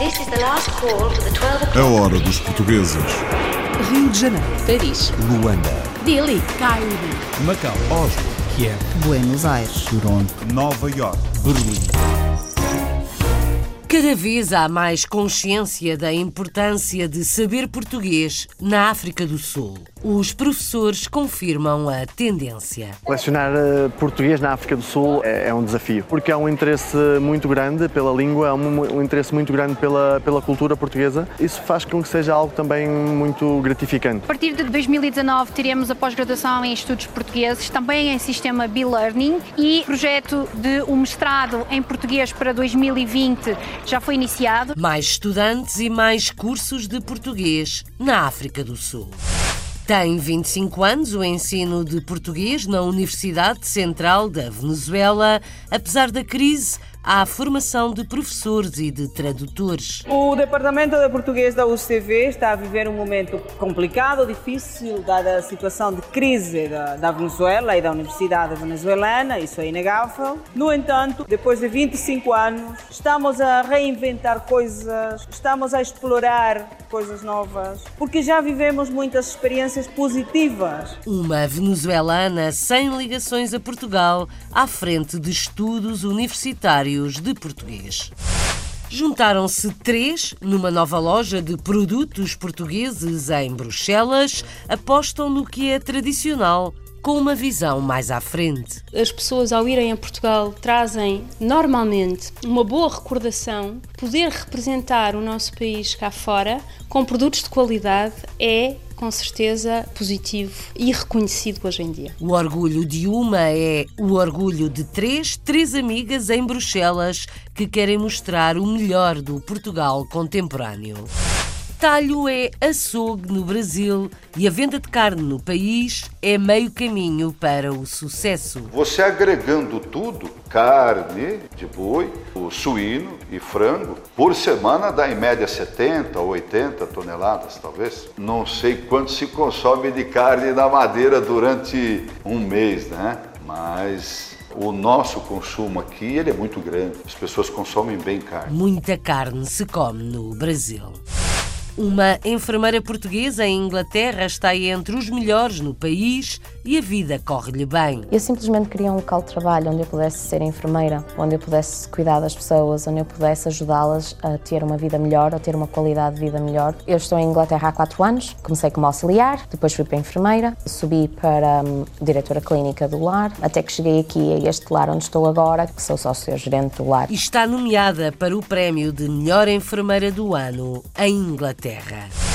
A o'clock. hora dos portugueses. Rio de Janeiro, Paris, Luanda, Delhi, Cairo, Macau, Oslo, Kiev, Buenos Aires. Toronto, Nova York. Berlim. Cada vez há mais consciência da importância de saber português na África do Sul. Os professores confirmam a tendência. Lecionar eh, português na África do Sul é, é um desafio, porque há um interesse muito grande pela língua, há um, um interesse muito grande pela, pela cultura portuguesa. Isso faz com que seja algo também muito gratificante. A partir de 2019 teremos a pós-graduação em estudos portugueses, também em sistema B-Learning e o projeto de um mestrado em português para 2020 já foi iniciado. Mais estudantes e mais cursos de português na África do Sul. Tem 25 anos o ensino de português na Universidade Central da Venezuela. Apesar da crise, a formação de professores e de tradutores. O Departamento de Português da UCV está a viver um momento complicado, difícil, dada a situação de crise da, da Venezuela e da Universidade Venezuelana, isso é inegável. No entanto, depois de 25 anos, estamos a reinventar coisas, estamos a explorar coisas novas, porque já vivemos muitas experiências positivas. Uma venezuelana sem ligações a Portugal à frente de estudos universitários de português. Juntaram-se três numa nova loja de produtos portugueses em Bruxelas, apostam no que é tradicional, com uma visão mais à frente. as pessoas ao irem a Portugal trazem normalmente uma boa recordação. Poder representar o nosso país cá fora com produtos de qualidade é com certeza positivo e reconhecido hoje em dia. O orgulho de uma é o orgulho de três, três amigas em Bruxelas que querem mostrar o melhor do Portugal contemporâneo. Talho é açougue no Brasil e a venda de carne no país é meio caminho para o sucesso. Você agregando tudo, carne de boi, o suíno e frango, por semana dá em média 70 ou 80 toneladas, talvez. Não sei quanto se consome de carne na madeira durante um mês, né? Mas o nosso consumo aqui ele é muito grande. As pessoas consomem bem carne. Muita carne se come no Brasil. Uma enfermeira portuguesa em Inglaterra está entre os melhores no país e a vida corre-lhe bem. Eu simplesmente queria um local de trabalho onde eu pudesse ser enfermeira, onde eu pudesse cuidar das pessoas, onde eu pudesse ajudá-las a ter uma vida melhor, a ter uma qualidade de vida melhor. Eu estou em Inglaterra há quatro anos, comecei como auxiliar, depois fui para enfermeira, subi para hum, diretora clínica do lar, até que cheguei aqui a este lar onde estou agora, que sou sócio-gerente do lar. E está nomeada para o prémio de melhor enfermeira do ano em Inglaterra. Terra.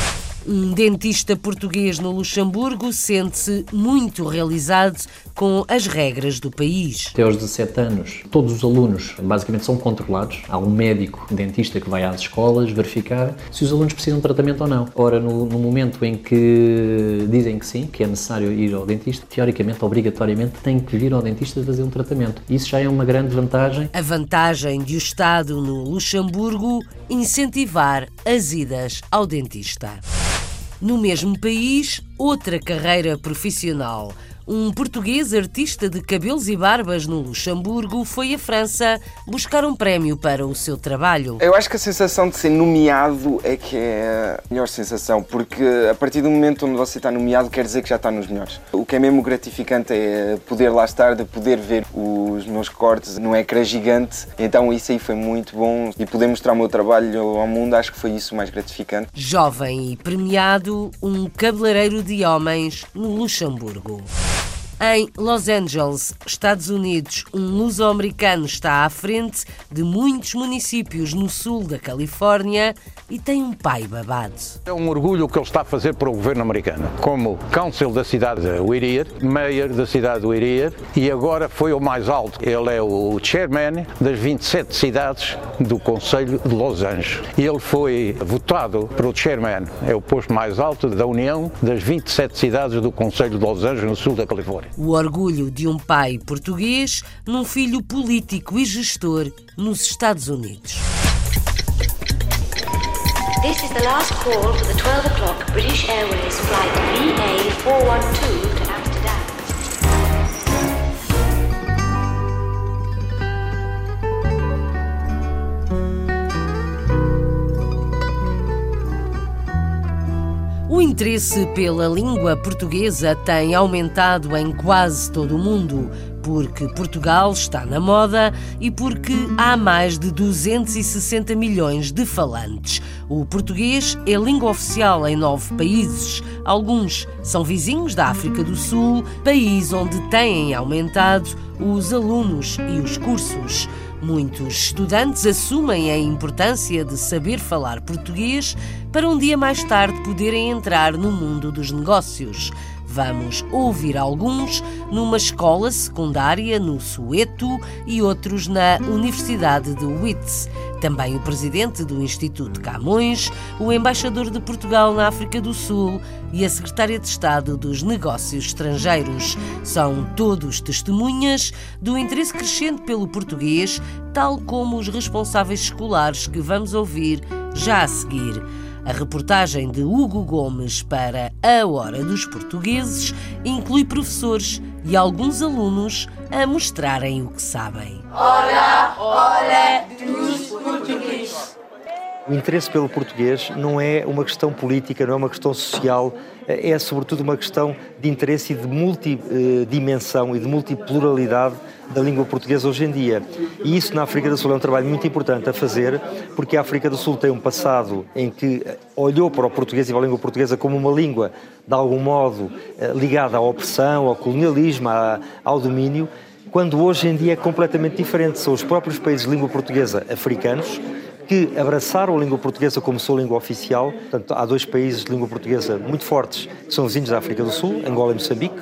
Um dentista português no Luxemburgo sente-se muito realizado com as regras do país. Até aos 17 anos, todos os alunos basicamente são controlados. Há um médico dentista que vai às escolas verificar se os alunos precisam de tratamento ou não. Ora, no, no momento em que dizem que sim, que é necessário ir ao dentista, teoricamente, obrigatoriamente, têm que vir ao dentista fazer um tratamento. Isso já é uma grande vantagem. A vantagem de o Estado no Luxemburgo incentivar as idas ao dentista. No mesmo país, outra carreira profissional. Um português artista de cabelos e barbas no Luxemburgo foi à França buscar um prémio para o seu trabalho. Eu acho que a sensação de ser nomeado é que é a melhor sensação, porque a partir do momento onde você está nomeado quer dizer que já está nos melhores. O que é mesmo gratificante é poder lá estar, de poder ver os meus cortes num ecrã gigante. Então isso aí foi muito bom e poder mostrar o meu trabalho ao mundo, acho que foi isso mais gratificante. Jovem e premiado, um cabeleireiro de homens no Luxemburgo. Em Los Angeles, Estados Unidos, um luso-americano está à frente de muitos municípios no sul da Califórnia e tem um pai babado. É um orgulho o que ele está a fazer para o governo americano. Como Council da cidade de Whittier, Mayor da cidade de Whittier e agora foi o mais alto. Ele é o chairman das 27 cidades do Conselho de Los Angeles. Ele foi votado pelo chairman, é o posto mais alto da União das 27 cidades do Conselho de Los Angeles, no sul da Califórnia. O orgulho de um pai português num filho político e gestor nos Estados Unidos. This is the last call for the 12 o'clock British Airways flight VA412 interesse pela língua portuguesa tem aumentado em quase todo o mundo, porque Portugal está na moda e porque há mais de 260 milhões de falantes. O português é língua oficial em nove países. Alguns são vizinhos da África do Sul, país onde têm aumentado os alunos e os cursos. Muitos estudantes assumem a importância de saber falar português para um dia mais tarde poderem entrar no mundo dos negócios. Vamos ouvir alguns numa escola secundária no Sueto e outros na Universidade de Wits. Também o presidente do Instituto Camões, o embaixador de Portugal na África do Sul e a secretária de Estado dos Negócios Estrangeiros. São todos testemunhas do interesse crescente pelo português, tal como os responsáveis escolares que vamos ouvir já a seguir. A reportagem de Hugo Gomes para A Hora dos Portugueses inclui professores e alguns alunos a mostrarem o que sabem. Hora, hora dos portugueses. O interesse pelo português não é uma questão política, não é uma questão social, é sobretudo uma questão de interesse e de multidimensão e de multipluralidade da língua portuguesa hoje em dia. E isso na África do Sul é um trabalho muito importante a fazer, porque a África do Sul tem um passado em que olhou para o português e para a língua portuguesa como uma língua, de algum modo, eh, ligada à opressão, ao colonialismo, ao domínio, quando hoje em dia é completamente diferente. São os próprios países de língua portuguesa africanos que abraçaram a língua portuguesa como sua língua oficial. Portanto, há dois países de língua portuguesa muito fortes, que são vizinhos da África do Sul, Angola e Moçambique,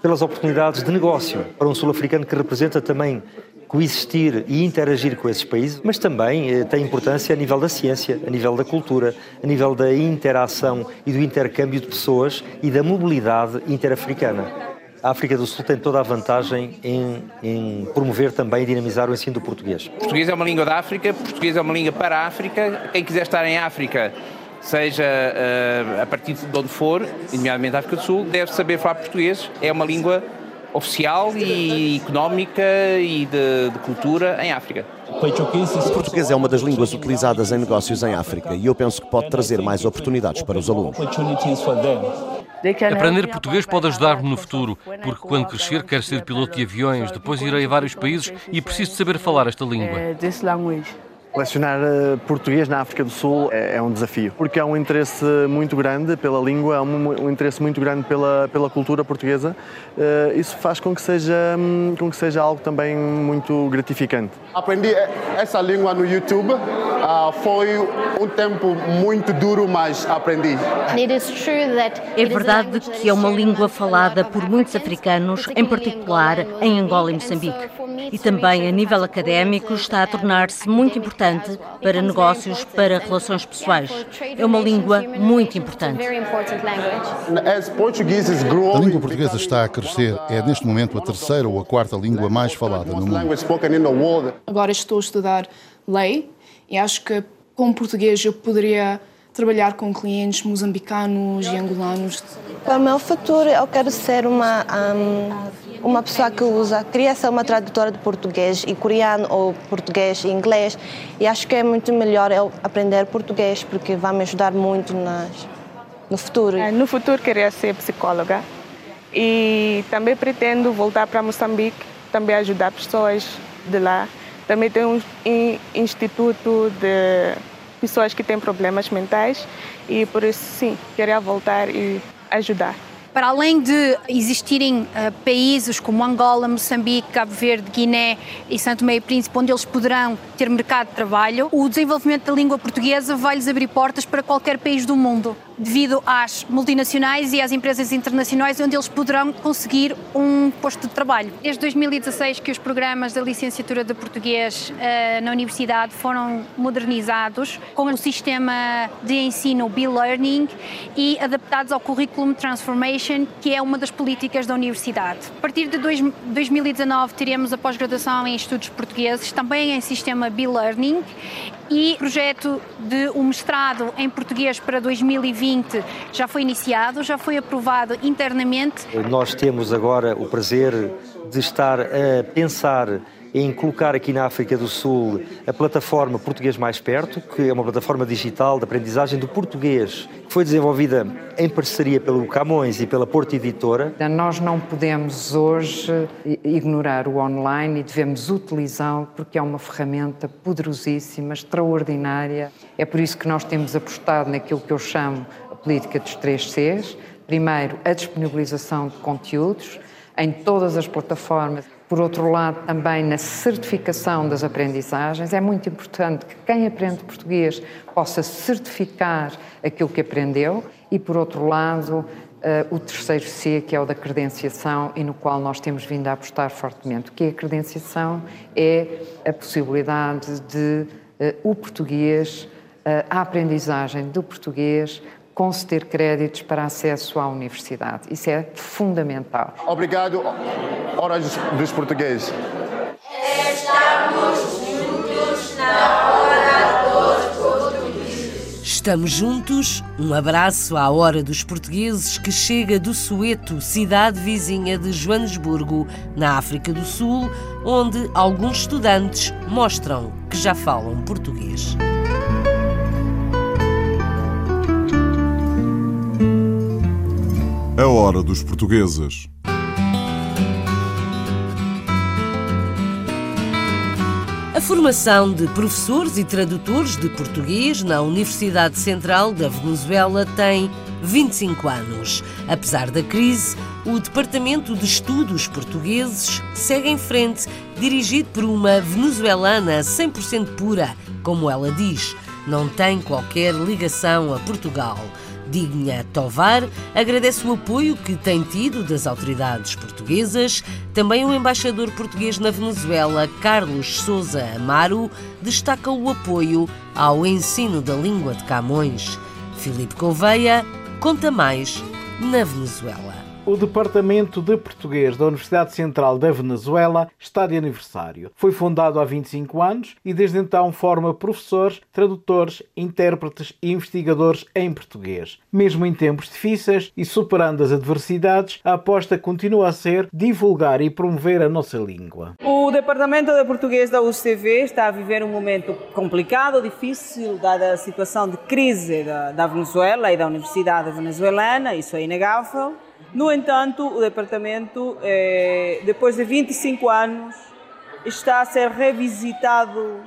pelas oportunidades de negócio para um sul-africano que representa também coexistir e interagir com esses países, mas também eh, tem importância a nível da ciência, a nível da cultura, a nível da interação e do intercâmbio de pessoas e da mobilidade interafricana. A África do Sul tem toda a vantagem em, em, promover também e dinamizar o ensino do português. Português é uma língua da África, português é uma língua para a África. Quem quiser estar em África, seja uh, a partir de onde for, nomeadamente a África do Sul, deve saber falar português. É uma língua oficial e económica e de, de cultura em África. O português é uma das línguas utilizadas em negócios em África e eu penso que pode trazer mais oportunidades para os alunos. Aprender português pode ajudar-me no futuro, porque quando crescer quero ser piloto de aviões, depois irei a vários países e preciso saber falar esta língua. Lecionar eh, português na África do Sul é, é, um desafio, porque há um interesse muito grande pela língua, há um, um interesse muito grande pela, pela cultura portuguesa. Uh, isso faz com que, seja, hum, com que seja algo também muito gratificante. Aprendi essa língua no YouTube. Uh, foi um tempo muito duro, mas aprendi. É verdade que é uma língua falada por muitos africanos, em particular em Angola e Moçambique. E também a nível académico está a tornar-se muito importante importante para negócios, para relações pessoais. É uma língua muito importante. A língua portuguesa está a crescer. É neste momento a terceira ou a quarta língua mais falada no mundo. Agora estou a estudar lei e acho que com português eu poderia trabalhar com clientes moçambicanos e angolanos. Para o meu futuro, eu quero ser uma um, uma pessoa que usa, queria ser uma tradutora de português e coreano ou português e inglês. E acho que é muito melhor eu aprender português porque vai me ajudar muito nas, no futuro. É, no futuro queria ser psicóloga e também pretendo voltar para Moçambique, também ajudar pessoas de lá. Também tem um instituto de pessoas que têm problemas mentais e por isso sim, queria voltar e ajudar. Para além de existirem uh, países como Angola, Moçambique, Cabo Verde, Guiné e Santo Meio Príncipe, onde eles poderão ter mercado de trabalho, o desenvolvimento da língua portuguesa vai-lhes abrir portas para qualquer país do mundo devido às multinacionais e às empresas internacionais onde eles poderão conseguir um posto de trabalho. Desde 2016 que os programas da licenciatura de português uh, na universidade foram modernizados com o sistema de ensino B-Learning e adaptados ao Curriculum Transformation, que é uma das políticas da universidade. A partir de dois, 2019 teremos a pós-graduação em estudos portugueses, também em sistema B-Learning e projeto de um mestrado em português para 2020 já foi iniciado, já foi aprovado internamente. Nós temos agora o prazer de estar a pensar em colocar aqui na África do Sul a plataforma Português Mais Perto, que é uma plataforma digital de aprendizagem do português, que foi desenvolvida em parceria pelo Camões e pela Porta Editora. Nós não podemos hoje ignorar o online e devemos utilizá-lo porque é uma ferramenta poderosíssima, extraordinária. É por isso que nós temos apostado naquilo que eu chamo a política dos três Cs. Primeiro, a disponibilização de conteúdos em todas as plataformas. Por outro lado, também na certificação das aprendizagens. É muito importante que quem aprende português possa certificar aquilo que aprendeu. E, por outro lado, Uh, o terceiro C, que é o da credenciação, e no qual nós temos vindo a apostar fortemente. O que é a credenciação? É a possibilidade de uh, o português, a aprendizagem do português, conceder créditos para acesso à universidade. Isso é fundamental. Obrigado, horas dos portugueses. Estamos juntos na hora dos portugueses. Estamos juntos. Um abraço à hora dos portugueses que chega do Soeto, cidade vizinha de Joanesburgo, na África do Sul, onde alguns estudantes mostram que já falam português. A Hora dos Portugueses. A formação de professores e tradutores de português na Universidade Central da Venezuela tem 25 anos. Apesar da crise, o Departamento de Estudos Portugueses segue em frente, dirigido por uma venezuelana 100% pura, como ela diz. Não tem qualquer ligação a Portugal. Digna Tovar agradece o apoio que tem tido das autoridades portuguesas. Também o embaixador português na Venezuela, Carlos Souza Amaro, destaca o apoio ao ensino da língua de Camões. Filipe Gouveia conta mais na Venezuela. O Departamento de Português da Universidade Central da Venezuela está de aniversário. Foi fundado há 25 anos e desde então forma professores, tradutores, intérpretes e investigadores em português. Mesmo em tempos difíceis e superando as adversidades, a aposta continua a ser divulgar e promover a nossa língua. O Departamento de Português da UCV está a viver um momento complicado, difícil, dada a situação de crise da, da Venezuela e da Universidade Venezuelana, isso é inegável. No entanto, o departamento, eh, depois de 25 anos, está a ser revisitado,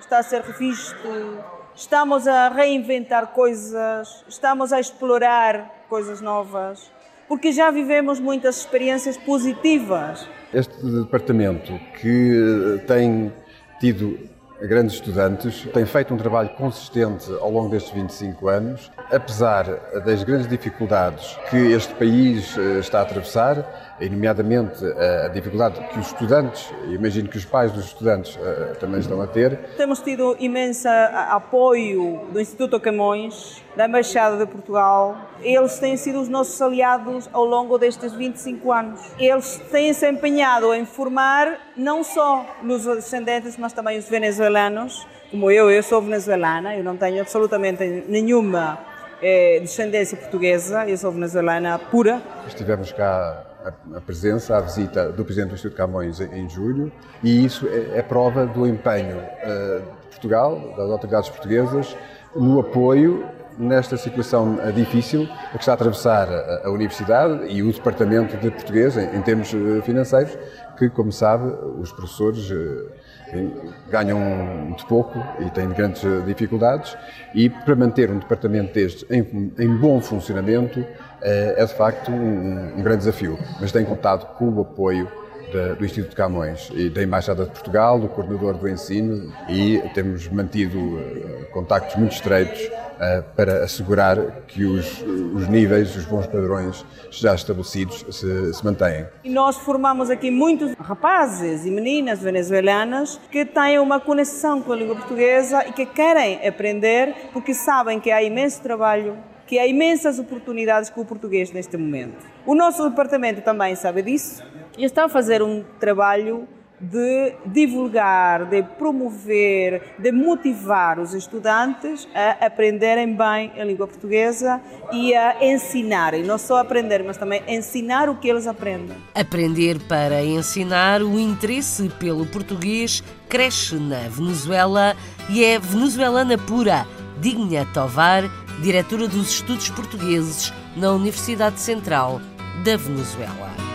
está a ser revisto, estamos a reinventar coisas, estamos a explorar coisas novas, porque já vivemos muitas experiências positivas. Este departamento que tem tido grandes estudantes, tem feito um trabalho consistente ao longo destes 25 anos, apesar das grandes dificuldades que este país eh, está a atravessar, e nomeadamente a dificuldade que os estudantes, imagino que os pais dos estudantes também estão a ter. Temos tido imenso apoio do Instituto Camões, da Embaixada de Portugal. Eles têm sido os nossos aliados ao longo destes 25 anos. Eles têm se empenhado em formar não só nos descendentes, mas também os venezuelanos. Como eu, eu sou venezuelana, eu não tenho absolutamente nenhuma eh, descendência portuguesa, eu sou venezuelana pura. Estivemos cá a, presença, a visita do Presidente do Instituto Camões em, julho, e isso é, é prova do empenho uh, de Portugal, das autoridades portuguesas, no apoio nesta situação difícil que está a atravessar a, Universidade e o Departamento de Português em, termos uh, financeiros, que, como sabe, os professores ganham muito pouco e têm grandes dificuldades. E para manter um departamento deste em, bom funcionamento é, de facto um, grande desafio, mas tem contado com o apoio do Instituto Camões e da Embaixada de Portugal, do coordenador do ensino e temos mantido contactos muito estreitos para assegurar que os, os, níveis, os bons padrões já estabelecidos se, se mantêm. E nós formamos aqui muitos rapazes e meninas venezuelanas que têm uma conexão com a língua portuguesa e que querem aprender porque sabem que há imenso trabalho que há imensas oportunidades com o português neste momento. O nosso departamento também sabe disso e está a fazer um trabalho de divulgar, de promover, de motivar os estudantes a aprenderem bem a língua portuguesa e a ensinarem, não só aprender, mas também ensinar o que eles aprendem. Aprender para ensinar, o interesse pelo português cresce na Venezuela e é venezuelana pura. Digna Tovar, diretora dos estudos portugueses na Universidade Central da Venezuela.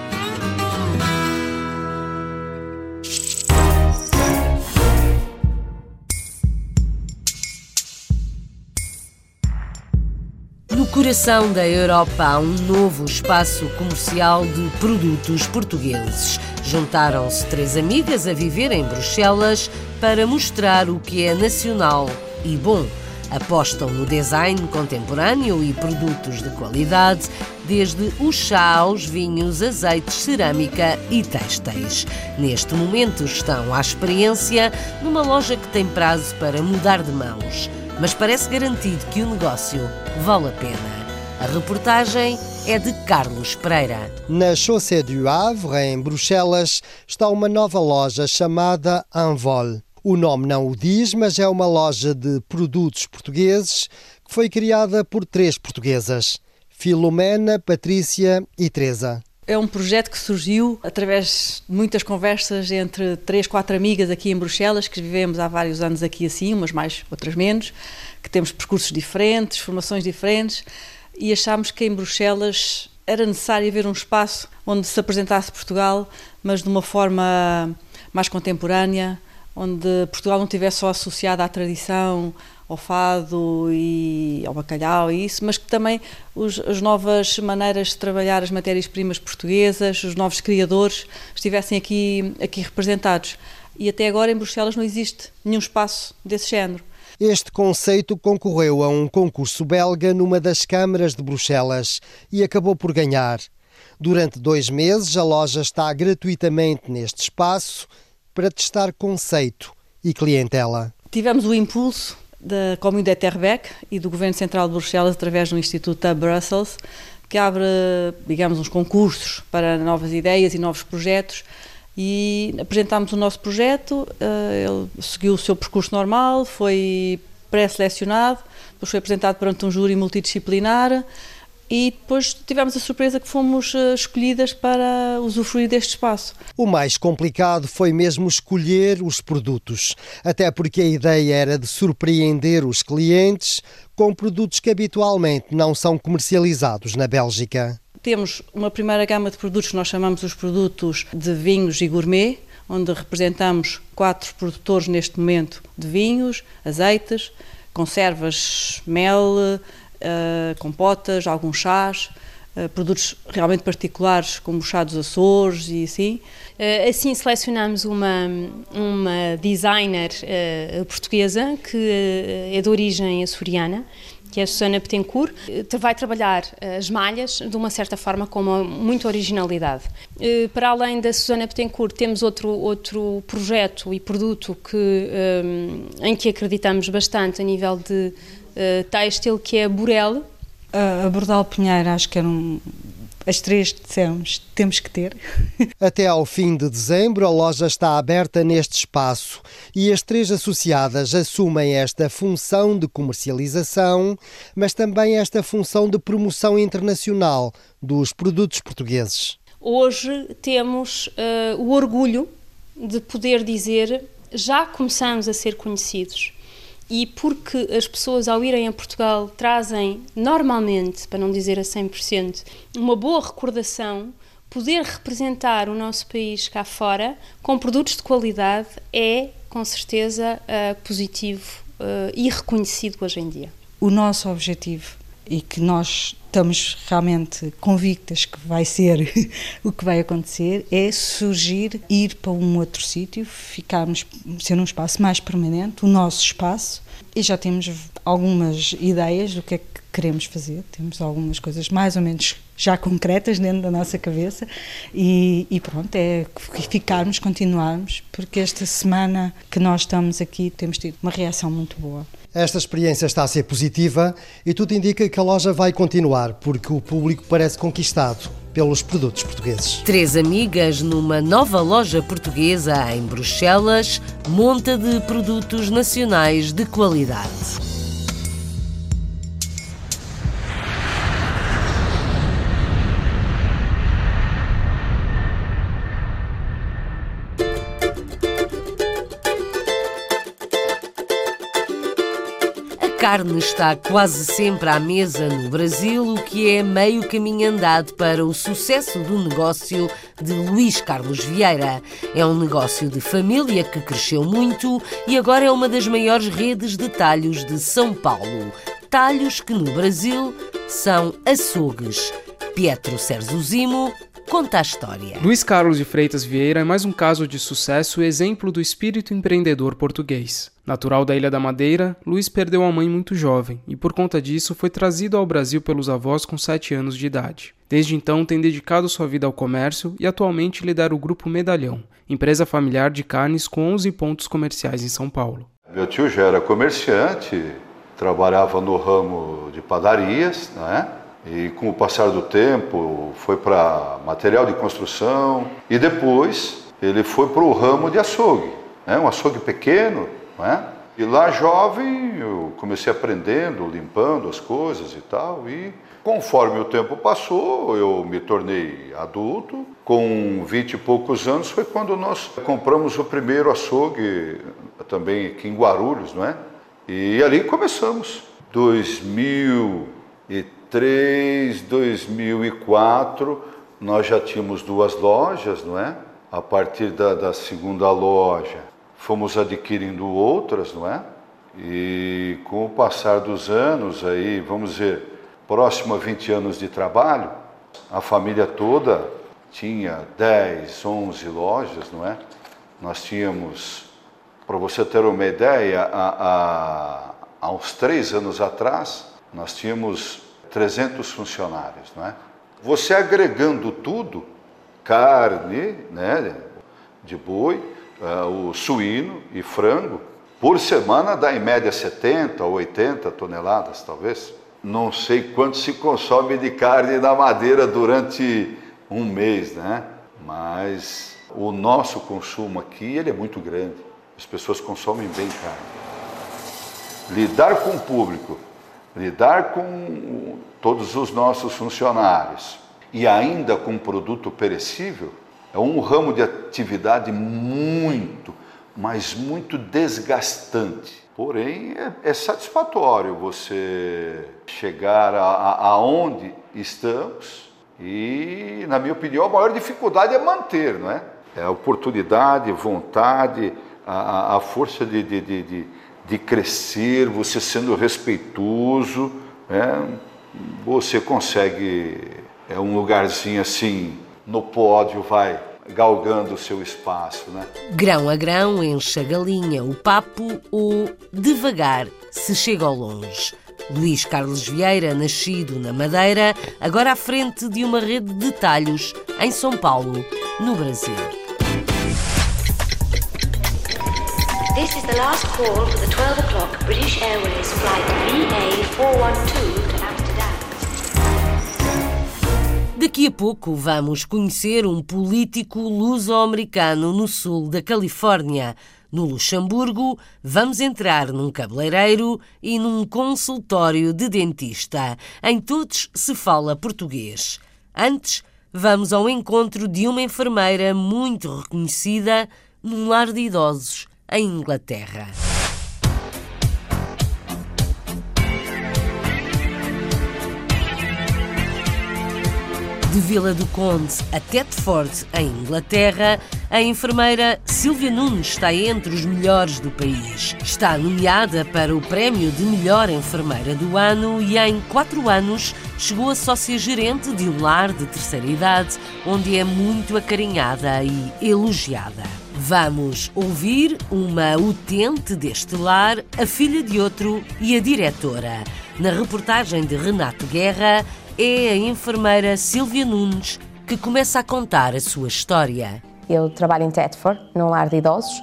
Coração da Europa há um novo espaço comercial de produtos portugueses. Juntaram-se três amigas a viver em Bruxelas para mostrar o que é nacional e bom. Apostam no design contemporâneo e produtos de qualidade, desde o chá aos vinhos, azeites, cerâmica e têxteis. Neste momento estão à experiência numa loja que tem prazo para mudar de mãos mas parece garantido que o negócio vale a pena. A reportagem é de Carlos Pereira. Na Chaussée du Havre, em Bruxelas, está uma nova loja chamada Envol. O nome não o diz, mas é uma loja de produtos portugueses que foi criada por três portuguesas: Filomena, Patrícia e Teresa. É um projeto que surgiu através de muitas conversas entre três, quatro amigas aqui em Bruxelas, que vivemos há vários anos aqui assim, umas mais, outras menos, que temos percursos diferentes, formações diferentes, e achámos que em Bruxelas era necessário haver um espaço onde se apresentasse Portugal, mas de uma forma mais contemporânea, onde Portugal não estivesse só associado à tradição, ao fado e ao bacalhau e isso, mas que também os, as novas maneiras de trabalhar as matérias-primas portuguesas, os novos criadores estivessem aqui, aqui representados. E até agora em Bruxelas não existe nenhum espaço desse género. Este conceito concorreu a um concurso belga numa das câmaras de Bruxelas e acabou por ganhar. Durante dois meses, a loja está gratuitamente neste espaço para testar conceito e clientela. Tivemos o impulso da Comunidade Terbeck e do Governo Central de Bruxelas através do Instituto Hub Brussels, que abre, digamos, uns concursos para novas ideias e novos projetos. E apresentámos o nosso projeto, eh, ele seguiu o seu percurso normal, foi pré-selecionado, depois foi apresentado perante um júri multidisciplinar e depois tivemos a surpresa que fomos eh, escolhidas para usufruir deste espaço. O mais complicado foi mesmo escolher os produtos, até porque a ideia era de surpreender os clientes com produtos que habitualmente não são comercializados na Bélgica. Temos uma primeira gama de produtos que nós chamamos os produtos de vinhos e gourmet, onde representamos quatro produtores neste momento de vinhos, azeites, conservas, mel, uh, compotas, alguns chás, uh, produtos realmente particulares, como o chá dos Açores e assim. Uh, assim selecionamos uma, uma designer portuguesa que é de origem açoriana, que é a Susana Betancourt, vai trabalhar as malhas de uma certa forma com uma, muita originalidade. Para além da Susana Betancourt, temos outro, outro projeto e produto que, em que acreditamos bastante a nível de uh, têxtil que é a Burel. A, a Bordal Pinheiro, acho que eram as três que dissemos, temos que ter. Até ao fim de dezembro, a loja está aberta neste espaço e as três associadas assumem esta função de comercialização, mas também esta função de promoção internacional dos produtos portugueses. Hoje temos uh, o orgulho de poder dizer já começamos a ser conhecidos e porque as pessoas ao irem a Portugal trazem normalmente, para não dizer a 100%, uma boa recordação, poder representar o nosso país cá fora com produtos de qualidade é com certeza uh, positivo uh, e reconhecido hoje em dia. O nosso objetivo e que nós estamos realmente convictas que vai ser o que vai acontecer é surgir, ir para um outro sítio, ficarmos, ser um espaço mais permanente, o nosso espaço, e já temos algumas ideias do que é que queremos fazer, temos algumas coisas mais ou menos já concretas dentro da nossa cabeça e, e, pronto, é ficarmos, continuarmos, porque esta semana que nós estamos aqui temos tido uma reação muito boa. Esta experiência está a ser positiva e tudo indica que a loja vai continuar, porque o público parece conquistado pelos produtos portugueses. Três amigas numa nova loja portuguesa em Bruxelas, monta de produtos nacionais de qualidade. Carne está quase sempre à mesa no Brasil, o que é meio caminho andado para o sucesso do negócio de Luís Carlos Vieira. É um negócio de família que cresceu muito e agora é uma das maiores redes de talhos de São Paulo. Talhos que no Brasil são açougues. Pietro Serzuzimo conta a história. Luiz Carlos de Freitas Vieira é mais um caso de sucesso e exemplo do espírito empreendedor português. Natural da Ilha da Madeira, Luiz perdeu a mãe muito jovem e, por conta disso, foi trazido ao Brasil pelos avós com 7 anos de idade. Desde então, tem dedicado sua vida ao comércio e atualmente lidera o Grupo Medalhão, empresa familiar de carnes com 11 pontos comerciais em São Paulo. Meu tio já era comerciante, trabalhava no ramo de padarias, né? E com o passar do tempo foi para material de construção e depois ele foi para o ramo de açougue, né? um açougue pequeno, né? E lá jovem eu comecei aprendendo, limpando as coisas e tal e conforme o tempo passou eu me tornei adulto. Com vinte e poucos anos foi quando nós compramos o primeiro açougue também aqui em Guarulhos, não é? E ali começamos. 2003 2003, 2004, nós já tínhamos duas lojas, não é? A partir da, da segunda loja, fomos adquirindo outras, não é? E com o passar dos anos, aí, vamos dizer, próximo a 20 anos de trabalho, a família toda tinha 10, 11 lojas, não é? Nós tínhamos, para você ter uma ideia, há, há, há uns três anos atrás, nós tínhamos 300 funcionários, não é? Você agregando tudo, carne, né, de boi, uh, o suíno e frango, por semana dá em média 70 ou 80 toneladas, talvez. Não sei quanto se consome de carne na madeira durante um mês, né? Mas o nosso consumo aqui ele é muito grande. As pessoas consomem bem carne. Lidar com o público lidar com todos os nossos funcionários e ainda com produto perecível é um ramo de atividade muito, mas muito desgastante. Porém, é, é satisfatório você chegar aonde estamos e, na minha opinião, a maior dificuldade é manter, não é? É a oportunidade, vontade, a, a força de, de, de, de de crescer, você sendo respeitoso, né, você consegue é, um lugarzinho assim no pódio, vai galgando o seu espaço. Né? Grão a grão enche a galinha o papo ou devagar se chega ao longe. Luís Carlos Vieira, nascido na Madeira, agora à frente de uma rede de talhos em São Paulo, no Brasil. This is the last call for the 12 o'clock British Airways flight VA412 to Amsterdam. Daqui a pouco vamos conhecer um político luso-americano no sul da Califórnia. No Luxemburgo, vamos entrar num cabeleireiro e num consultório de dentista. Em todos se fala português. Antes, vamos ao encontro de uma enfermeira muito reconhecida num lar de idosos em Inglaterra. De Vila do Conde a Tetford, em Inglaterra, a enfermeira Silvia Nunes está entre os melhores do país. Está nomeada para o prémio de melhor enfermeira do ano e, em quatro anos, chegou a sócia-gerente de um lar de terceira idade, onde é muito acarinhada e elogiada. Vamos ouvir uma utente deste lar, a filha de outro e a diretora. Na reportagem de Renato Guerra, é a enfermeira Silvia Nunes que começa a contar a sua história. Eu trabalho em Tetford, num lar de idosos.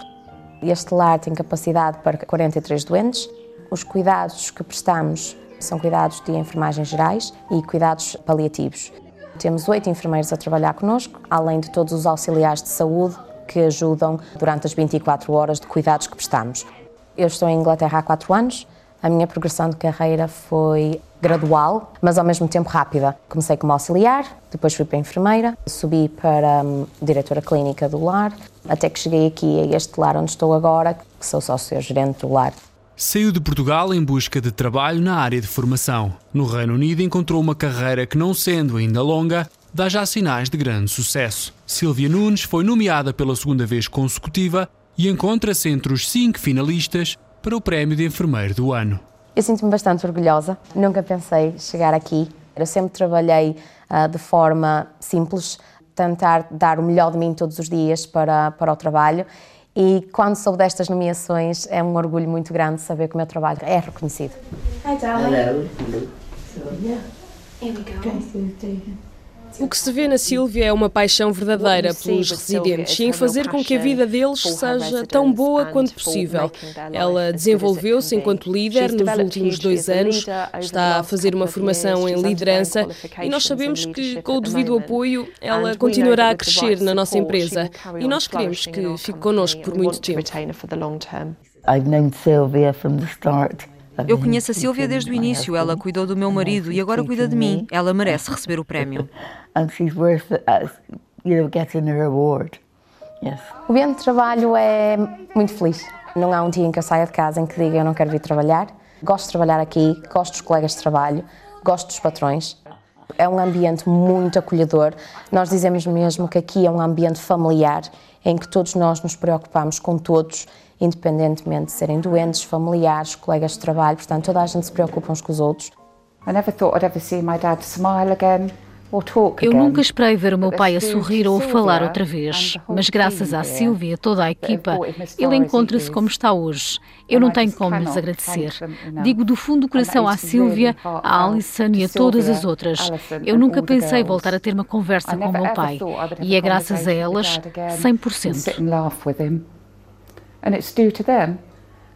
Este lar tem capacidade para 43 doentes. Os cuidados que prestamos são cuidados de enfermagem gerais e cuidados paliativos. Temos oito enfermeiros a trabalhar connosco, além de todos os auxiliares de saúde que ajudam durante as 24 horas de cuidados que prestamos. Eu estou em Inglaterra há quatro anos. A minha progressão de carreira foi gradual, mas ao mesmo tempo rápida. Comecei como auxiliar, depois fui para enfermeira, subi para um, diretora clínica do lar, até que cheguei aqui a este lar onde estou agora, que sou sócio-gerente do lar. Saiu de Portugal em busca de trabalho na área de formação. No Reino Unido encontrou uma carreira que, não sendo ainda longa, dá já sinais de grande sucesso. Silvia Nunes foi nomeada pela segunda vez consecutiva e encontra-se entre os cinco finalistas para o Prémio de Enfermeiro do Ano. Eu sinto-me bastante orgulhosa. Nunca pensei chegar aqui. Eu sempre trabalhei uh, de forma simples, tentar dar o melhor de mim todos os dias para, para o trabalho. E quando soube destas nomeações, é um orgulho muito grande saber que o meu trabalho é reconhecido. Hi, darling. Hello. So, yeah. Here we go. O que se vê na Sílvia é uma paixão verdadeira pelos residentes e em fazer com que a vida deles seja tão boa quanto possível. Ela desenvolveu-se enquanto líder nos últimos dois anos, está a fazer uma formação em liderança e nós sabemos que, com o devido apoio, ela continuará a crescer na nossa empresa e nós queremos que fique connosco por muito tempo. I've known Sylvia from the start. Eu conheço a Silvia desde o início. Ela cuidou do meu marido e agora cuida de mim. Ela merece receber o prémio. O ambiente de trabalho é muito feliz. Não há um dia em que eu saia de casa em que diga eu não quero vir trabalhar. Gosto de trabalhar aqui, gosto dos colegas de trabalho, gosto dos patrões. É um ambiente muito acolhedor. Nós dizemos mesmo que aqui é um ambiente familiar em que todos nós nos preocupamos com todos independentemente de serem doentes, familiares, colegas de trabalho, portanto, toda a gente se preocupa uns com os outros. I never thought I'd ever see my dad smile again. Eu nunca esperei ver o meu pai a sorrir ou a falar outra vez, mas graças à Silvia e a toda a equipa, ele encontra-se como está hoje. Eu não tenho como lhes agradecer. Digo do fundo do coração à Silvia, à Alison e a todas as outras. Eu nunca pensei voltar a ter uma conversa com o meu pai. e é graças a elas 100% and it's due to them.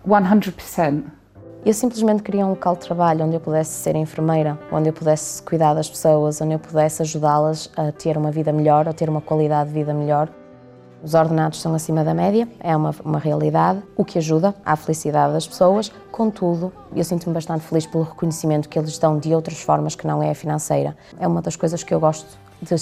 100%. Eu simplesmente queria um local de trabalho onde eu pudesse ser enfermeira, onde eu pudesse cuidar das pessoas, onde eu pudesse ajudá-las a ter uma vida melhor, a ter uma qualidade de vida melhor. Os ordenados são acima da média, é uma, uma realidade, o que ajuda à felicidade das pessoas. Contudo, eu sinto-me bastante feliz pelo reconhecimento que eles dão de outras formas que não é a financeira. É uma das coisas que eu gosto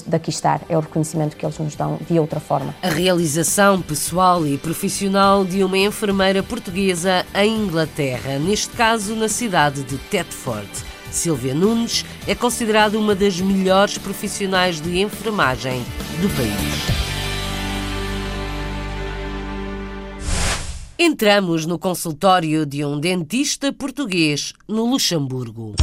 daqui estar, é o reconhecimento que eles nos dão de outra forma. A realização pessoal e profissional de uma enfermeira portuguesa em Inglaterra, neste caso na cidade de Thetford. Silvia Nunes é considerada uma das melhores profissionais de enfermagem do país. Entramos no consultório de um dentista português no Luxemburgo.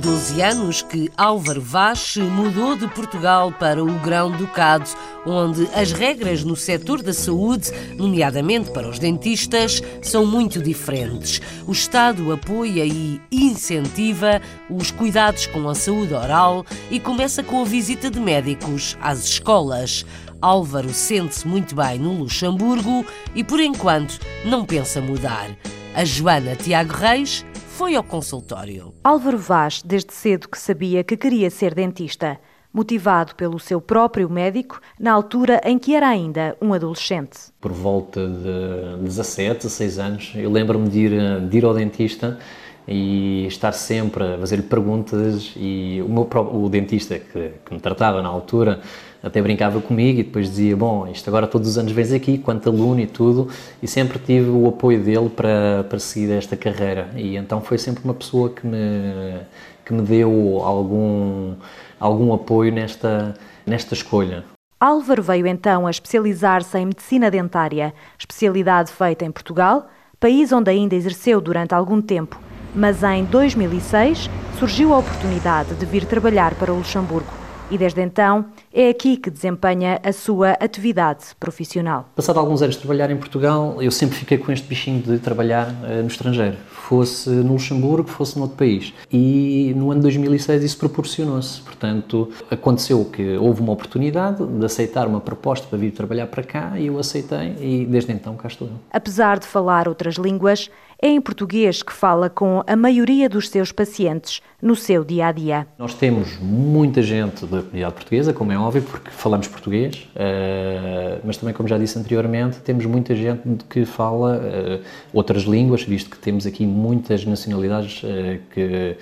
12 anos que Álvaro Vaz mudou de Portugal para o Grão-Ducado, onde as regras no setor da saúde, nomeadamente para os dentistas, são muito diferentes. O Estado apoia e incentiva os cuidados com a saúde oral e começa com a visita de médicos às escolas. Álvaro sente-se muito bem no Luxemburgo e, por enquanto, não pensa mudar. A Joana Tiago Reis foi ao consultório. Álvaro Vaz, desde cedo que sabia que queria ser dentista, motivado pelo seu próprio médico, na altura em que era ainda um adolescente. Por volta de 17, 16 anos, eu lembro-me de ir, de ir ao dentista e estar sempre a fazer-lhe perguntas e o, meu, o dentista que, que me tratava na altura até brincava comigo e depois dizia, bom, isto agora todos os anos vens aqui, quanto aluno e tudo, e sempre tive o apoio dele para, para seguir esta carreira. E então foi sempre uma pessoa que me, que me deu algum, algum apoio nesta, nesta escolha. Álvaro veio então a especializar-se em medicina dentária, especialidade feita em Portugal, país onde ainda exerceu durante algum tempo. Mas em 2006 surgiu a oportunidade de vir trabalhar para o Luxemburgo e desde então é aqui que desempenha a sua atividade profissional. Passado alguns anos de trabalhar em Portugal, eu sempre fiquei com este bichinho de trabalhar uh, no estrangeiro, fosse no Luxemburgo, fosse noutro país. E no ano 2006 isso proporcionou-se. Portanto, aconteceu que houve uma oportunidade de aceitar uma proposta para vir trabalhar para cá e eu aceitei e desde então cá estou. Apesar de falar outras línguas, é em português que fala com a maioria dos seus pacientes no seu dia a dia. Nós temos muita gente da comunidade portuguesa, como é óbvio, porque falamos português, eh, mas também, como já disse anteriormente, temos muita gente que fala eh, outras línguas, visto que temos aqui muitas nacionalidades eh, que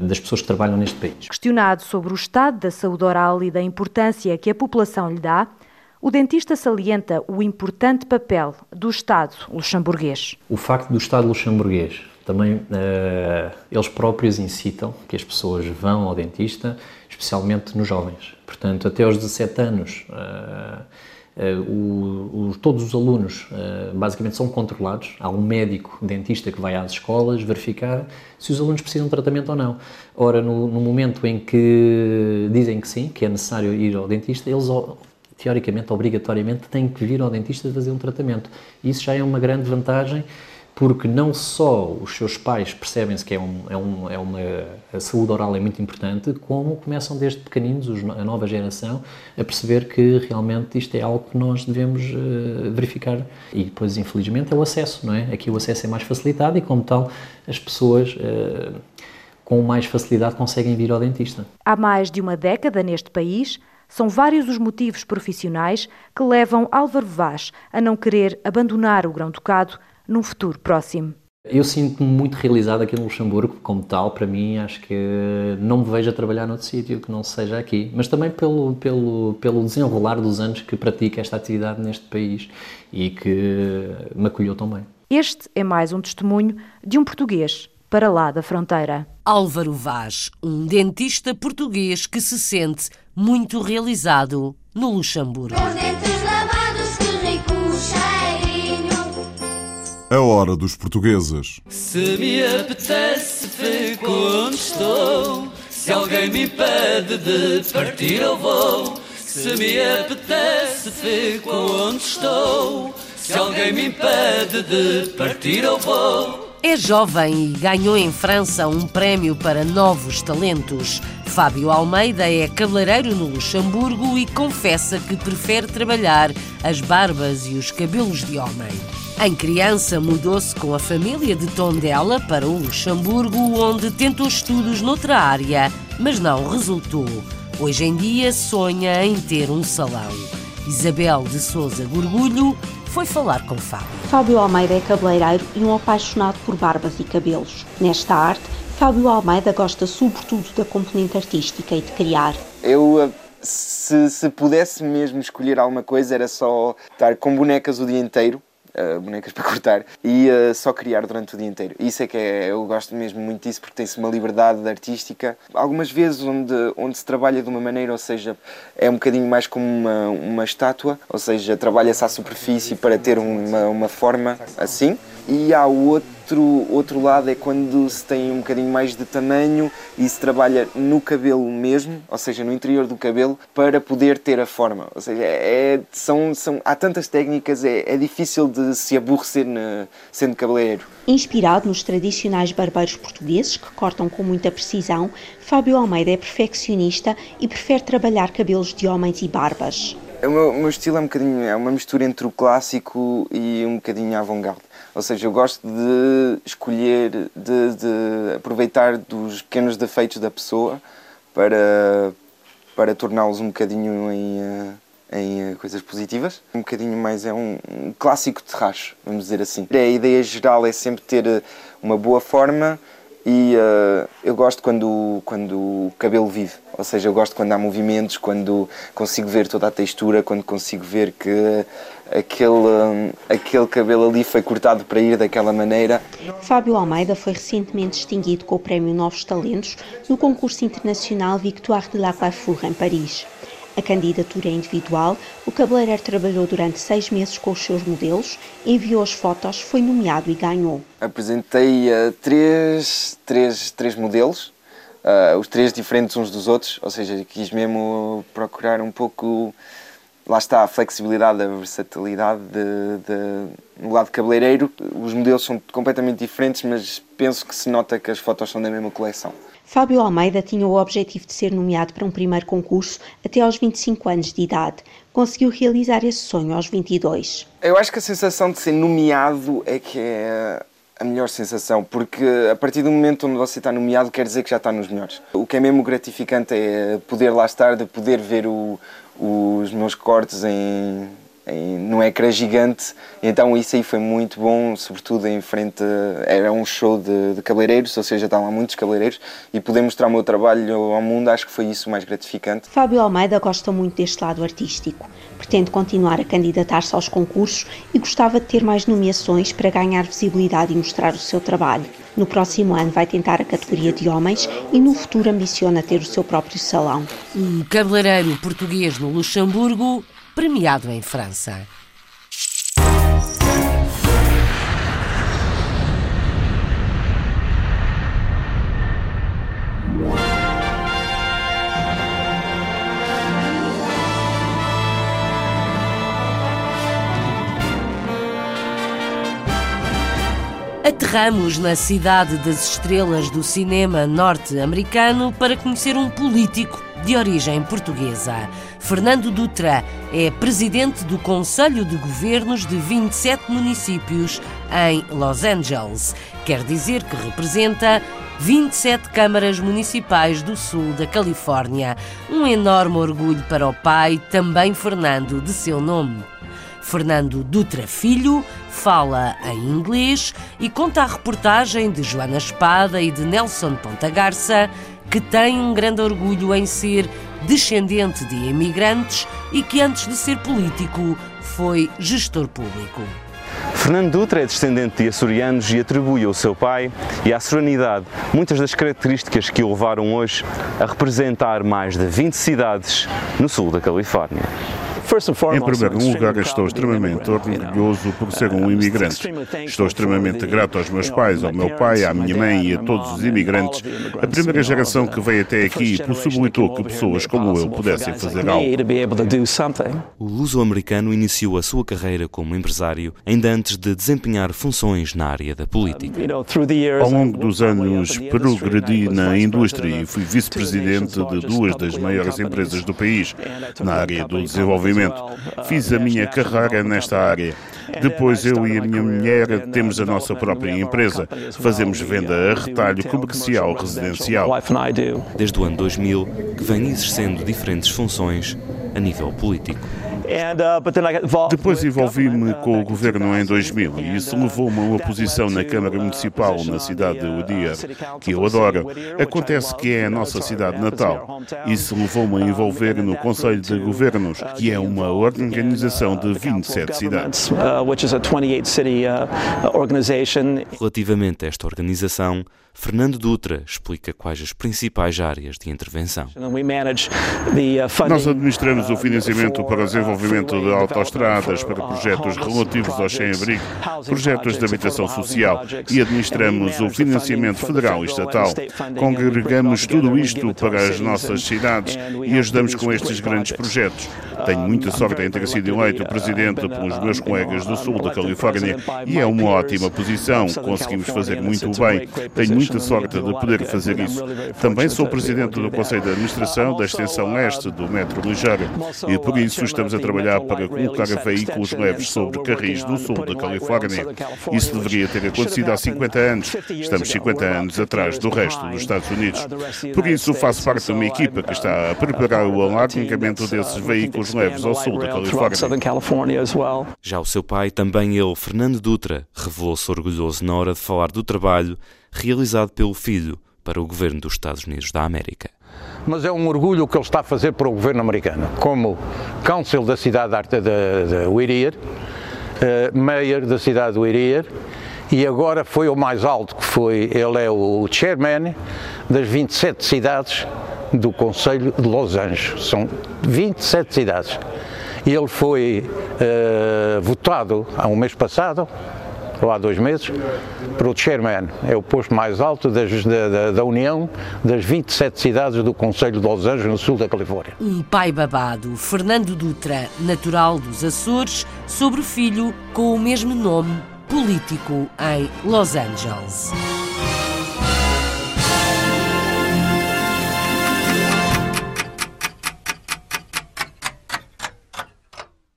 das pessoas que trabalham neste país. Questionado sobre o estado da saúde oral e da importância que a população lhe dá, o dentista salienta o importante papel do Estado luxemburguês. O facto do Estado luxemburguês também uh, eles próprios incitam que as pessoas vão ao dentista, especialmente nos jovens. Portanto, até aos 17 anos, uh, uh, o, o, todos os alunos basicamente são controlados. Há um médico dentista que vai às escolas verificar se os alunos precisam de tratamento ou não. Ora, no, no momento em que dizem que sim, que é necessário ir ao dentista, eles teoricamente, obrigatoriamente, têm que vir ao dentista fazer um tratamento. Isso já é uma grande vantagem, porque não só os seus pais percebem-se que é, um, é, um, é uma, a saúde oral é muito importante, como começam desde pequeninos, a nova geração, a perceber que realmente isto é algo que nós devemos uh, verificar. E depois, infelizmente, é o acesso, não é? Aqui o acesso é mais facilitado e, como tal, as pessoas. Uh, com mais facilidade conseguem vir ao dentista. Há mais de uma década neste país, são vários os motivos profissionais que levam Álvaro Vaz a não querer abandonar o grão-ducado num futuro próximo. Eu sinto-me muito realizado aqui no Luxemburgo, como tal, para mim, acho que não me vejo a trabalhar noutro sítio que não seja aqui, mas também pelo, pelo, pelo desenrolar dos anos que pratico esta atividade neste país e que me acolheu tão bem. Este é mais um testemunho de um português para lá da fronteira. Álvaro Vaz, um dentista português que se sente muito realizado no Luxemburgo. A hora dos portugueses. Se me apetece, fico onde estou. Se alguém me impede de partir, eu vou. Se me apetece, fico onde estou. Se alguém me impede de partir, eu vou. É jovem e ganhou em França um prémio para novos talentos. Fábio Almeida é cabeleireiro no Luxemburgo e confessa que prefere trabalhar as barbas e os cabelos de homem. Em criança, mudou-se com a família de Tondela para o Luxemburgo, onde tentou estudos noutra área, mas não resultou. Hoje em dia, sonha em ter um salão. Isabel de Souza Gorgulho foi falar com Fábio. Fábio Almeida é cabeleireiro e um apaixonado por barbas e cabelos. Nesta arte, Fábio Almeida gosta sobretudo da componente artística e de criar. Eu, eh, se, se pudesse mesmo escolher alguma coisa, era só estar com bonecas o dia inteiro uh, bonecas para cortar e uh, só criar durante o dia inteiro. Isso é que é, eu gosto mesmo muito disso porque tem-se uma liberdade artística. Algumas vezes onde, onde se trabalha de uma maneira, ou seja, é um bocadinho mais como uma, uma estátua, ou seja, trabalha-se à superfície para ter uma, uma forma assim. E há outro Outro, lado é quando se tem um bocadinho mais de tamanho e se trabalha no cabelo mesmo, ou seja, no interior do cabelo, para poder ter a forma. Ou seja, é, são, são, há tantas técnicas, é, é difícil de se aborrecer na, sendo cabeleireiro. Inspirado nos tradicionais barbeiros portugueses que cortam com muita precisão, Fábio Almeida é perfeccionista e prefere trabalhar cabelos de homens e barbas. O meu, meu estilo é um bocadinho, é uma mistura entre o clássico e um bocadinho avant-garde. Ou seja, eu gosto de escolher, de, de aproveitar dos pequenos defeitos da pessoa para, para torná-los um bocadinho em, eh, em eh, coisas positivas. Um bocadinho mais é um, um clássico racho, vamos dizer assim. A ideia geral é sempre ter eh, uma boa forma e uh, eu gosto quando, quando o cabelo vive, ou seja, eu gosto quando há movimentos, quando consigo ver toda a textura, quando consigo ver que aquele, um, aquele cabelo ali foi cortado para ir daquela maneira. Fábio Almeida foi recentemente distinguido com o Prémio Novos Talentos no concurso internacional Victoire de la Coiffure em Paris. A candidatura é individual, o cabeleireiro trabalhou durante seis meses com os seus modelos, enviou as fotos, foi nomeado e ganhou. Apresentei uh, três, três, três modelos uh, os três diferentes uns dos outros, ou seja, quis mesmo procurar um pouco, lá está, a flexibilidade, a versatilidade de, de, no lado cabeleireiro. Os modelos são completamente diferentes, mas penso que se nota que as fotos são da mesma coleção. Fábio Almeida tinha o objetivo de ser nomeado para um primeiro concurso até aos 25 anos de idade. Conseguiu realizar esse sonho aos 22. Eu acho que a sensação de ser nomeado é que é a melhor sensação, porque a partir do momento onde você está nomeado quer dizer que já está nos melhores. O que é mesmo gratificante é poder lá estar, de poder ver o, os meus cortes em, em, num ecrã gigante, então isso aí foi muito bom, sobretudo em frente, era um show de, de cabeleireiros, ou seja, estavam lá muitos cabeleireiros, e poder mostrar o meu trabalho ao mundo, acho que foi isso o mais gratificante. Fábio Almeida gosta muito deste lado artístico, pretende continuar a candidatar-se aos concursos e gostava de ter mais nomeações para ganhar visibilidade e mostrar o seu trabalho. No próximo ano vai tentar a categoria de homens e no futuro ambiciona ter o seu próprio salão. Um cabeleireiro português no Luxemburgo premiado em França. Aterramos na cidade das estrelas do cinema norte-americano para conhecer um político de origem portuguesa. Fernando Dutra é presidente do Conselho de Governos de 27 municípios em Los Angeles. Quer dizer que representa 27 câmaras municipais do sul da Califórnia. Um enorme orgulho para o pai, também Fernando, de seu nome. Fernando Dutra Filho fala em inglês e conta a reportagem de Joana Espada e de Nelson Ponta Garça que tem um grande orgulho em ser descendente de imigrantes e que antes de ser político foi gestor público. Fernando Dutra é descendente de açorianos e atribui ao seu pai e à serenidade muitas das características que o levaram hoje a representar mais de 20 cidades no sul da Califórnia. Em primeiro lugar, estou extremamente orgulhoso por ser um imigrante. Estou extremamente grato aos meus pais, ao meu pai, à minha mãe e a todos os imigrantes. A primeira geração que veio até aqui possibilitou que pessoas como eu pudessem fazer algo. O luso-americano iniciou a sua carreira como empresário ainda antes de desempenhar funções na área da política. Ao longo dos anos, progredi na indústria e fui vice-presidente de duas das maiores empresas do país, na área do desenvolvimento Fiz a minha carreira nesta área. Depois eu e a minha mulher temos a nossa própria empresa. Fazemos venda a retalho comercial residencial. Desde o ano 2000 que vem exercendo diferentes funções a nível político. Uh, Depois envolvi-me com o governo em 2000 e isso levou-me a uma posição na Câmara Municipal na cidade de Udir, que eu adoro. Acontece que é a nossa cidade natal. Isso levou-me a envolver no Conselho de Governos, que é uma organização de 27 cidades. Uh, uh, Relativamente a esta organização, Fernando Dutra explica quais as principais áreas de intervenção. Nós administramos o financiamento para o desenvolvimento de autoestradas, para projetos relativos ao sem-abrigo, projetos de habitação social e administramos o financiamento federal e estatal. Congregamos tudo isto para as nossas cidades e ajudamos com estes grandes projetos. Tenho muita sorte em ter sido eleito presidente pelos meus colegas do sul da Califórnia e é uma ótima posição. Conseguimos fazer muito bem. Tenho muita sorte de poder fazer isso. Também sou presidente do Conselho de Administração da Extensão Leste do Metro Ligeiro e por isso estamos a trabalhar para colocar veículos leves sobre carris do sul da Califórnia. Isso deveria ter acontecido há 50 anos. Estamos 50 anos atrás do resto dos Estados Unidos. Por isso faço parte de uma equipa que está a preparar o alargamento desses veículos leves ao sul da Califórnia. Já o seu pai, também ele, Fernando Dutra, revelou-se orgulhoso na hora de falar do trabalho realizado pelo filho para o governo dos Estados Unidos da América. Mas é um orgulho o que ele está a fazer para o governo americano, como Council da cidade de, arte de Whittier, uh, Mayor da cidade de Whittier, e agora foi o mais alto, que foi, ele é o chairman das 27 cidades do Conselho de Los Angeles. São 27 cidades. Ele foi uh, votado há um mês passado há dois meses, para o chairman. É o posto mais alto das, da, da, União das 27 cidades do Conselho de Los Angeles, no sul da Califórnia. Um pai babado, Fernando Dutra, natural dos Açores, sobre o filho com o mesmo nome, político em Los Angeles.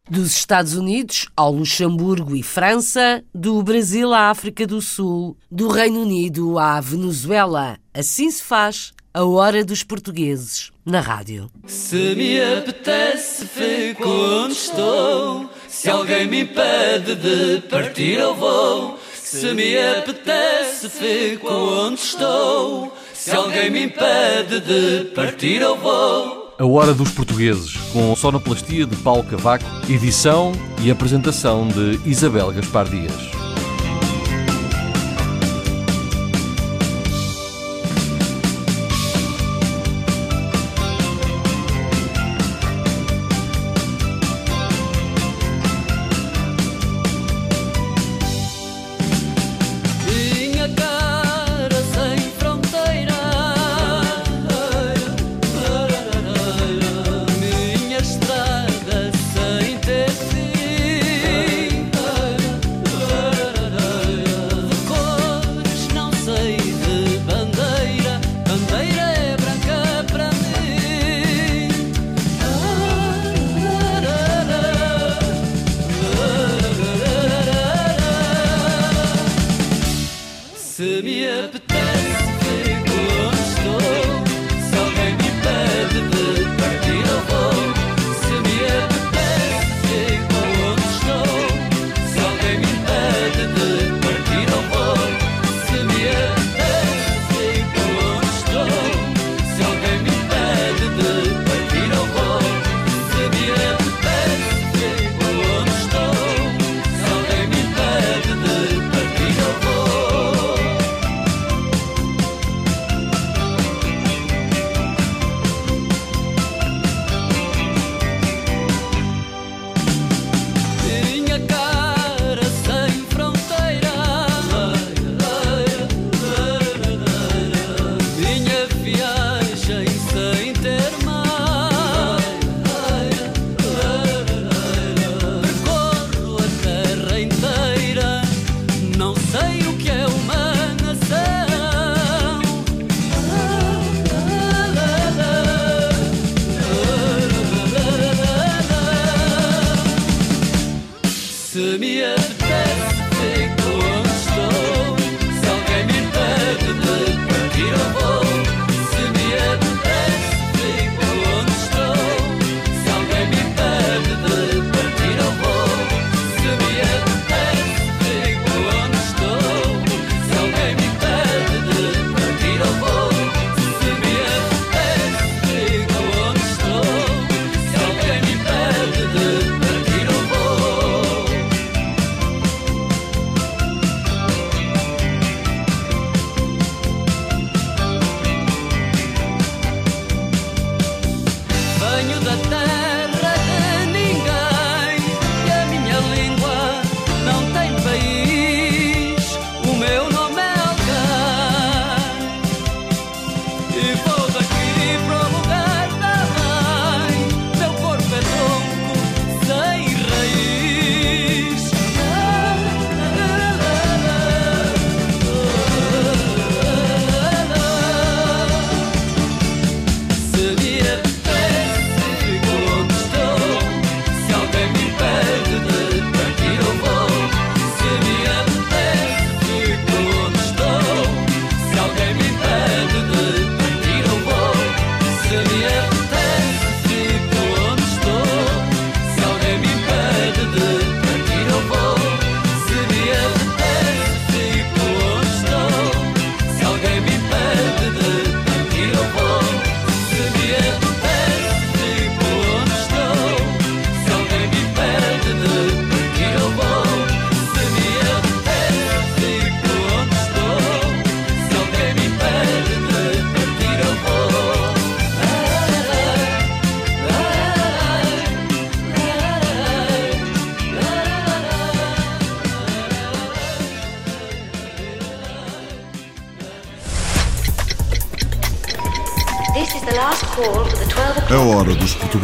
Dos Estados Unidos ao Luxemburgo e França, do Brasil à África do Sul, do Reino Unido à Venezuela. Assim se faz a hora dos portugueses na rádio. Se me apetece, fico onde estou. Se alguém me impede de partir, eu vou. Se me apetece, fico onde estou. Se alguém me impede de partir, eu vou. A Hora dos Portugueses, com sonoplastia de Paulo Cavaco, edição e apresentação de Isabel Gaspar Dias.